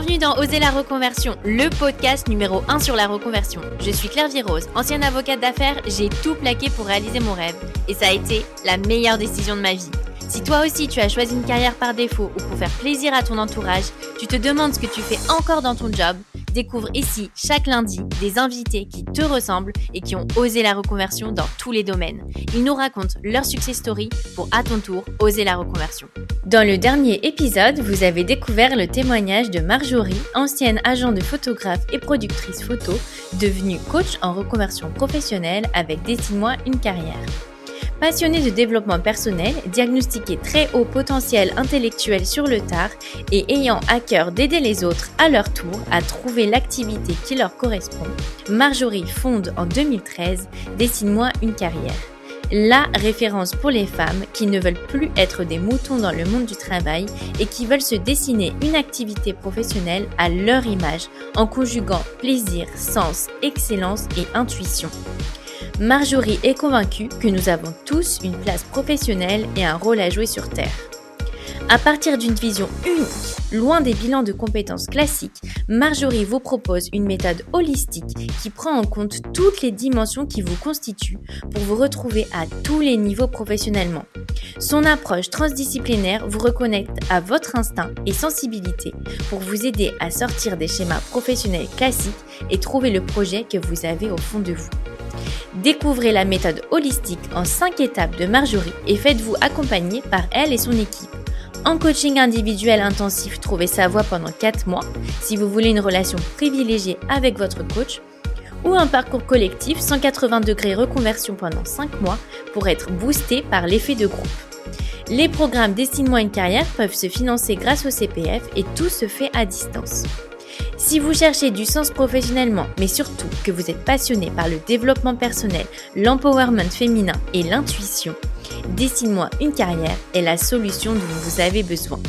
Bienvenue dans Oser la reconversion, le podcast numéro 1 sur la reconversion. Je suis Claire Virose, ancienne avocate d'affaires, j'ai tout plaqué pour réaliser mon rêve et ça a été la meilleure décision de ma vie. Si toi aussi tu as choisi une carrière par défaut ou pour faire plaisir à ton entourage, tu te demandes ce que tu fais encore dans ton job, Découvre ici chaque lundi des invités qui te ressemblent et qui ont osé la reconversion dans tous les domaines. Ils nous racontent leur success story pour à ton tour oser la reconversion. Dans le dernier épisode, vous avez découvert le témoignage de Marjorie, ancienne agent de photographe et productrice photo, devenue coach en reconversion professionnelle avec Destine-moi une carrière. Passionné de développement personnel, diagnostiqué très haut potentiel intellectuel sur le tard et ayant à cœur d'aider les autres à leur tour à trouver l'activité qui leur correspond, Marjorie fonde en 2013 Dessine-moi une carrière. La référence pour les femmes qui ne veulent plus être des moutons dans le monde du travail et qui veulent se dessiner une activité professionnelle à leur image en conjuguant plaisir, sens, excellence et intuition. Marjorie est convaincue que nous avons tous une place professionnelle et un rôle à jouer sur Terre. À partir d'une vision unique, loin des bilans de compétences classiques, Marjorie vous propose une méthode holistique qui prend en compte toutes les dimensions qui vous constituent pour vous retrouver à tous les niveaux professionnellement. Son approche transdisciplinaire vous reconnecte à votre instinct et sensibilité pour vous aider à sortir des schémas professionnels classiques et trouver le projet que vous avez au fond de vous. Découvrez la méthode holistique en 5 étapes de Marjorie et faites-vous accompagner par elle et son équipe. En coaching individuel intensif, trouvez sa voie pendant 4 mois si vous voulez une relation privilégiée avec votre coach ou un parcours collectif 180 degrés reconversion pendant 5 mois pour être boosté par l'effet de groupe. Les programmes Destine-moi une carrière peuvent se financer grâce au CPF et tout se fait à distance. Si vous cherchez du sens professionnellement, mais surtout que vous êtes passionné par le développement personnel, l'empowerment féminin et l'intuition, Dessine-moi une carrière est la solution dont vous avez besoin.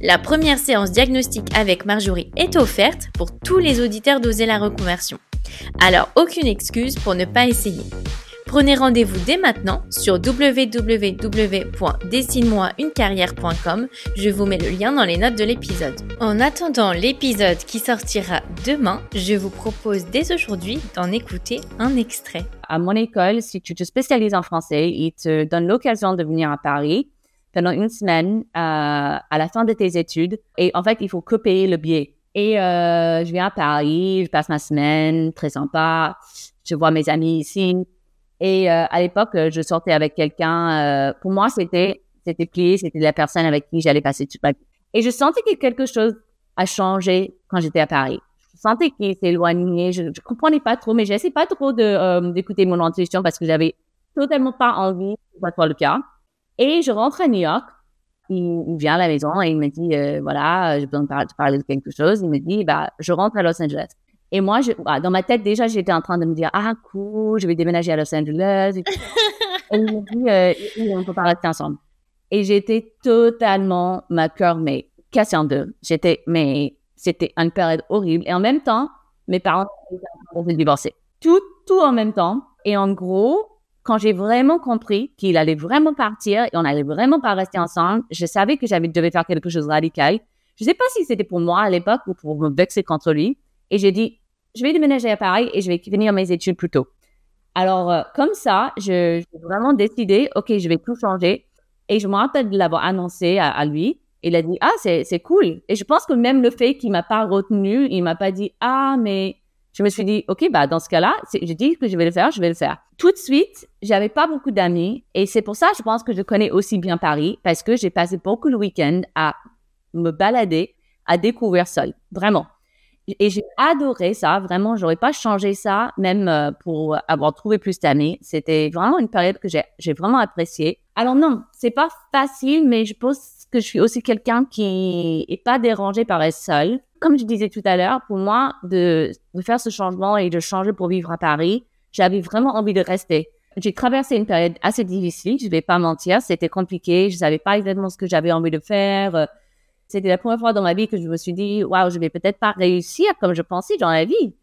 La première séance diagnostique avec Marjorie est offerte pour tous les auditeurs d'Oser la reconversion. Alors aucune excuse pour ne pas essayer. Prenez rendez-vous dès maintenant sur www.dessine-moi-une-carrière.com. Je vous mets le lien dans les notes de l'épisode. En attendant l'épisode qui sortira demain, je vous propose dès aujourd'hui d'en écouter un extrait. À mon école, si tu te spécialises en français, ils te donnent l'occasion de venir à Paris pendant une semaine euh, à la fin de tes études. Et en fait, il faut payer le billet. Et euh, je viens à Paris, je passe ma semaine, très sympa. Je vois mes amis ici. Et euh, à l'époque, euh, je sortais avec quelqu'un. Euh, pour moi, c'était c'était plié, c'était la personne avec qui j'allais passer toute ma vie. Et je sentais que quelque chose a changé quand j'étais à Paris. Je sentais qu'il s'éloignait. Je, je comprenais pas trop, mais j'essayais pas trop de d'écouter mon intuition parce que j'avais totalement pas envie ce soit le cas. Et je rentre à New York. Il, vient à la maison et il me dit voilà, j'ai besoin de parler de quelque chose. Il me dit bah je rentre à Los Angeles. Et moi, je, bah, dans ma tête, déjà, j'étais en train de me dire, ah, cool, je vais déménager à Los Angeles. Et, il me dit, euh, on peut pas rester ensemble. Et j'étais totalement, ma cœur, mais cassé en deux. J'étais, mais c'était une période horrible. Et en même temps, mes parents étaient divorcer. Tout, tout en même temps. Et en gros, quand j'ai vraiment compris qu'il allait vraiment partir et on allait vraiment pas rester ensemble, je savais que j'avais devais faire quelque chose de radical. Je sais pas si c'était pour moi à l'époque ou pour me vexer contre lui. Et j'ai dit, je vais déménager à Paris et je vais finir mes études plus tôt. Alors, euh, comme ça, j'ai vraiment décidé, OK, je vais tout changer. Et je me rappelle de l'avoir annoncé à, lui. Il a dit, ah, c'est, cool. Et je pense que même le fait qu'il m'a pas retenu, il m'a pas dit, ah, mais je me suis dit, OK, bah, dans ce cas-là, je dis que je vais le faire, je vais le faire. Tout de suite, j'avais pas beaucoup d'amis. Et c'est pour ça, je pense que je connais aussi bien Paris parce que j'ai passé beaucoup le week-end à me balader, à découvrir seul. Vraiment. Et j'ai adoré ça, vraiment, j'aurais pas changé ça, même euh, pour avoir trouvé plus d'amis. C'était vraiment une période que j'ai, vraiment appréciée. Alors non, c'est pas facile, mais je pense que je suis aussi quelqu'un qui est pas dérangé par être seul. Comme je disais tout à l'heure, pour moi, de, de faire ce changement et de changer pour vivre à Paris, j'avais vraiment envie de rester. J'ai traversé une période assez difficile, je vais pas mentir, c'était compliqué, je savais pas exactement ce que j'avais envie de faire c'était la première fois dans ma vie que je me suis dit, waouh, je vais peut-être pas réussir comme je pensais dans la vie.